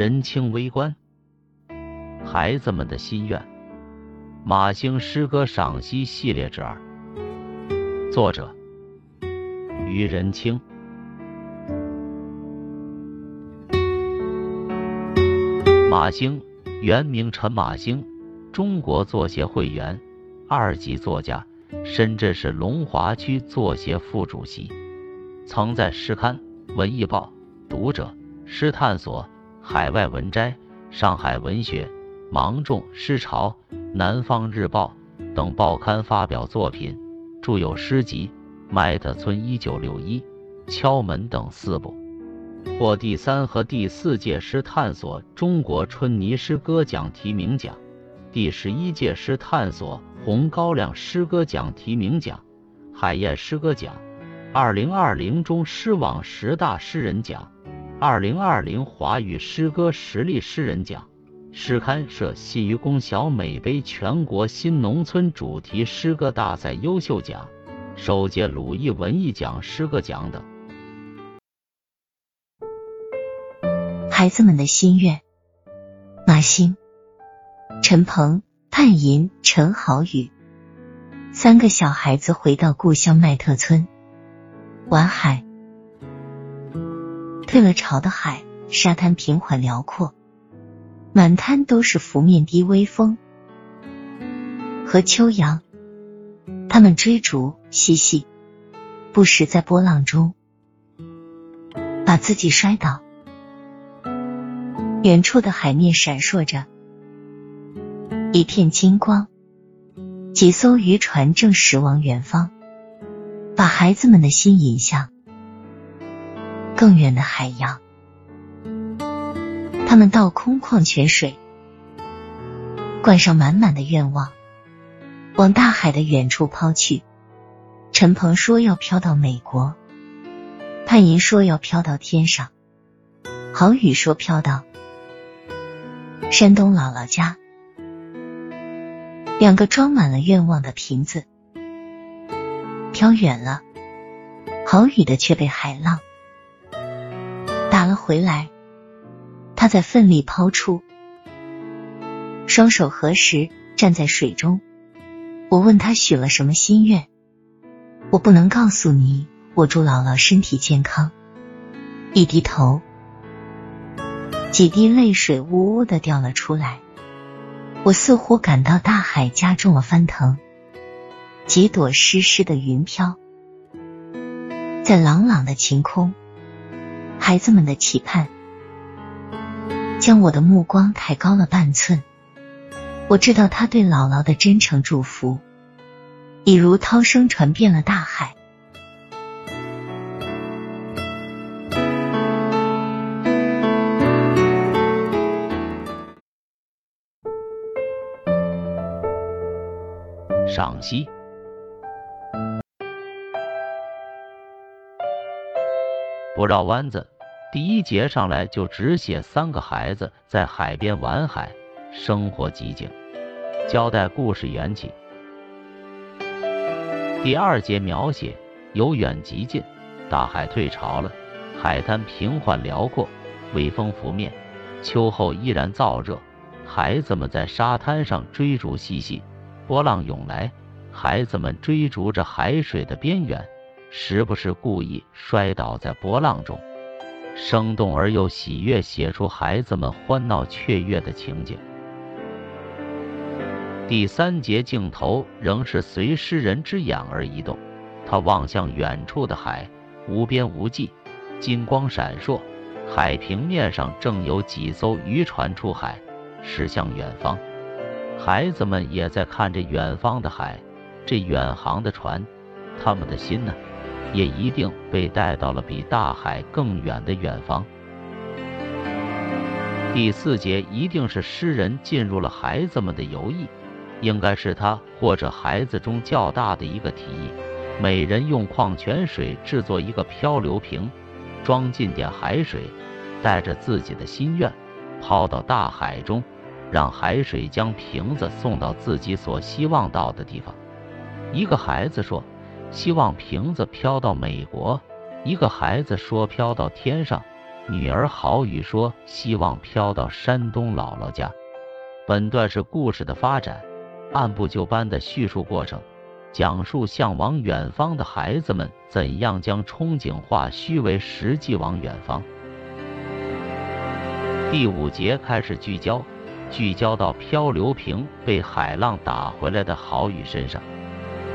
人情微观，孩子们的心愿。马兴诗歌赏析系列之二，作者于仁清。马兴，原名陈马兴，中国作协会员，二级作家，深圳市龙华区作协副主席，曾在《诗刊》《文艺报》《读者》《诗探索》《海外文摘》《上海文学》。芒种诗潮、南方日报等报刊发表作品，著有诗集《麦特村一九六一》《敲门》等四部，获第三和第四届诗探索中国春泥诗歌奖提名奖，第十一届诗探索红高粱诗歌奖提名奖、海燕诗歌奖、二零二零中诗网十大诗人奖、二零二零华语诗歌实力诗人奖。诗刊社系于公小美杯全国新农村主题诗歌大赛优秀奖、首届鲁艺文艺奖诗歌奖等。孩子们的心愿：马欣、陈鹏、潘银、陈豪宇，三个小孩子回到故乡麦特村玩海。退了潮的海，沙滩平缓辽阔。满滩都是拂面低微风和秋阳，他们追逐嬉戏，不时在波浪中把自己摔倒。远处的海面闪烁着一片金光，几艘渔船正驶往远方，把孩子们的心引向更远的海洋。他们倒空矿泉水，灌上满满的愿望，往大海的远处抛去。陈鹏说要飘到美国，潘银说要飘到天上，郝宇说飘到山东姥姥家。两个装满了愿望的瓶子飘远了，郝宇的却被海浪回来。他在奋力抛出，双手合十，站在水中。我问他许了什么心愿，我不能告诉你。我祝姥姥身体健康。一低头，几滴泪水呜呜的掉了出来。我似乎感到大海加重了翻腾，几朵湿湿的云飘在朗朗的晴空。孩子们的期盼。将我的目光抬高了半寸，我知道他对姥姥的真诚祝福，已如涛声传遍了大海。赏析：不绕弯子。第一节上来就只写三个孩子在海边玩海，生活寂静，交代故事缘起。第二节描写由远及近，大海退潮了，海滩平缓辽阔，微风拂面，秋后依然燥热，孩子们在沙滩上追逐嬉戏，波浪涌来，孩子们追逐着海水的边缘，时不时故意摔倒在波浪中。生动而又喜悦，写出孩子们欢闹雀跃的情景。第三节镜头仍是随诗人之眼而移动，他望向远处的海，无边无际，金光闪烁，海平面上正有几艘渔船出海，驶向远方。孩子们也在看着远方的海，这远航的船，他们的心呢？也一定被带到了比大海更远的远方。第四节一定是诗人进入了孩子们的游艺，应该是他或者孩子中较大的一个提议。每人用矿泉水制作一个漂流瓶，装进点海水，带着自己的心愿，抛到大海中，让海水将瓶子送到自己所希望到的地方。一个孩子说。希望瓶子飘到美国。一个孩子说：“飘到天上。”女儿郝雨说希望飘到山东姥姥家。本段是故事的发展，按部就班的叙述过程，讲述向往远方的孩子们怎样将憧憬化虚为实际往远方。第五节开始聚焦，聚焦到漂流瓶被海浪打回来的郝雨身上。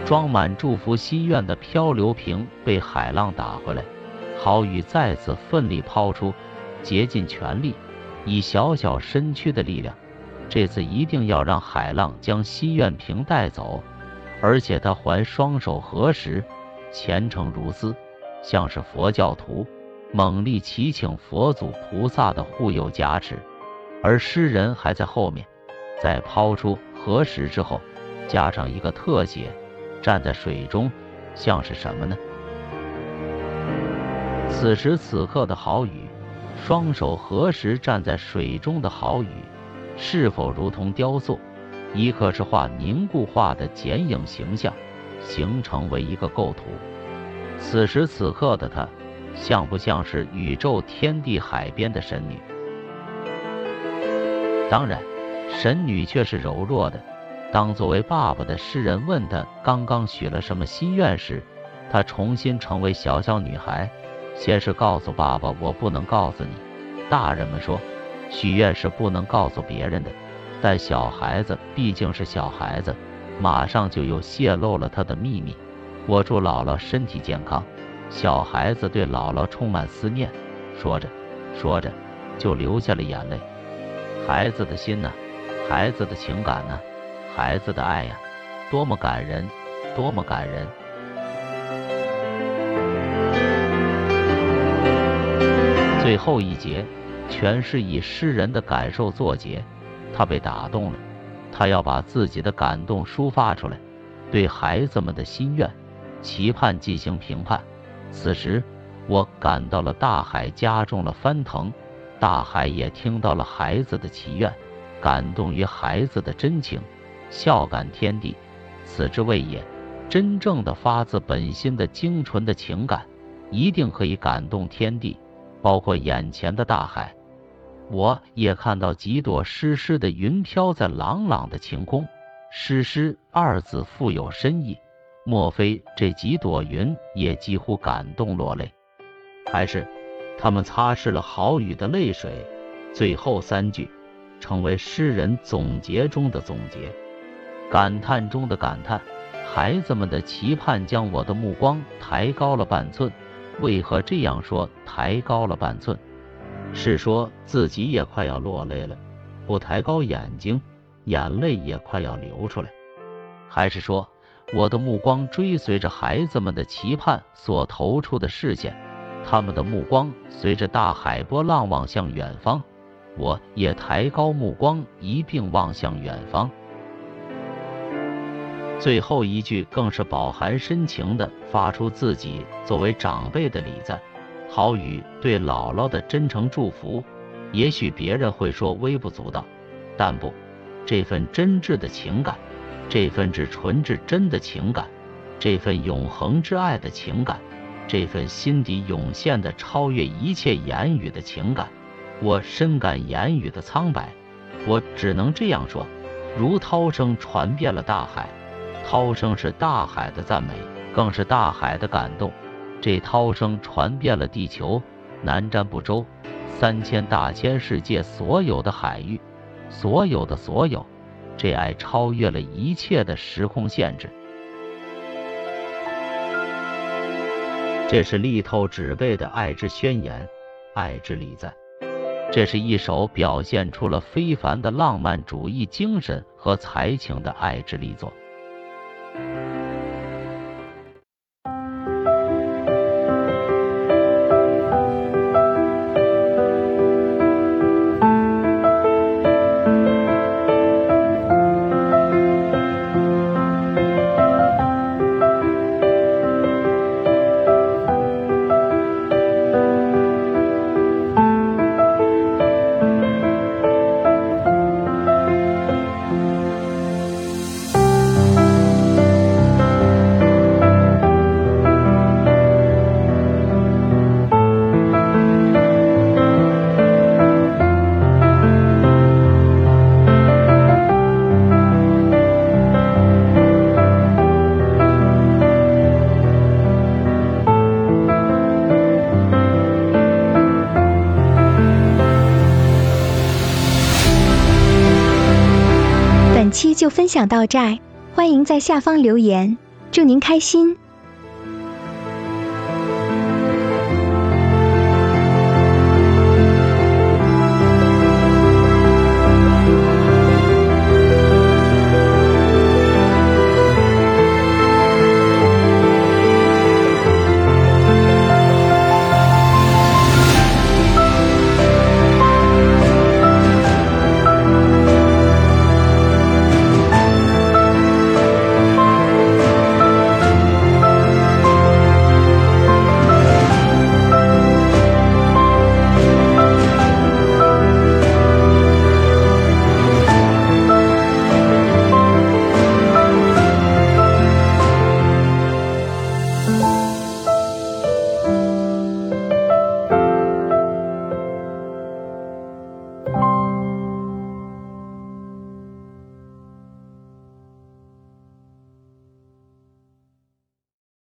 装满祝福心愿的漂流瓶被海浪打回来，郝雨再次奋力抛出，竭尽全力，以小小身躯的力量。这次一定要让海浪将心愿瓶带走，而且他还双手合十，虔诚如斯，像是佛教徒，猛力祈请佛祖菩萨的护佑加持。而诗人还在后面，在抛出合十之后，加上一个特写，站在水中，像是什么呢？此时此刻的郝宇，双手合十站在水中的郝宇。是否如同雕塑，一刻是画凝固化的剪影形象，形成为一个构图？此时此刻的她，像不像是宇宙天地海边的神女？当然，神女却是柔弱的。当作为爸爸的诗人问他刚刚许了什么心愿时，他重新成为小小女孩。先是告诉爸爸：“我不能告诉你。”大人们说。许愿是不能告诉别人的，但小孩子毕竟是小孩子，马上就又泄露了他的秘密。我祝姥姥身体健康。小孩子对姥姥充满思念，说着说着就流下了眼泪。孩子的心呢？孩子的情感呢？孩子的爱呀，多么感人，多么感人！最后一节。全是以诗人的感受作结，他被打动了，他要把自己的感动抒发出来，对孩子们的心愿、期盼进行评判。此时，我感到了大海加重了翻腾，大海也听到了孩子的祈愿，感动于孩子的真情，孝感天地，此之谓也。真正的发自本心的精纯的情感，一定可以感动天地。包括眼前的大海，我也看到几朵湿湿的云飘在朗朗的晴空。湿湿二字富有深意，莫非这几朵云也几乎感动落泪？还是他们擦拭了好雨的泪水？最后三句成为诗人总结中的总结，感叹中的感叹。孩子们的期盼将我的目光抬高了半寸。为何这样说？抬高了半寸，是说自己也快要落泪了；不抬高眼睛，眼泪也快要流出来。还是说，我的目光追随着孩子们的期盼所投出的视线，他们的目光随着大海波浪望向远方，我也抬高目光一并望向远方。最后一句更是饱含深情地发出自己作为长辈的礼赞，郝宇对姥姥的真诚祝福。也许别人会说微不足道，但不，这份真挚的情感，这份只纯至真的情感，这份永恒之爱的情感，这份心底涌现的超越一切言语的情感，我深感言语的苍白。我只能这样说，如涛声传遍了大海。涛声是大海的赞美，更是大海的感动。这涛声传遍了地球，南瞻部洲，三千大千世界所有的海域，所有的所有，这爱超越了一切的时空限制。这是力透纸背的爱之宣言，爱之礼赞。这是一首表现出了非凡的浪漫主义精神和才情的爱之力作。享到这，欢迎在下方留言，祝您开心。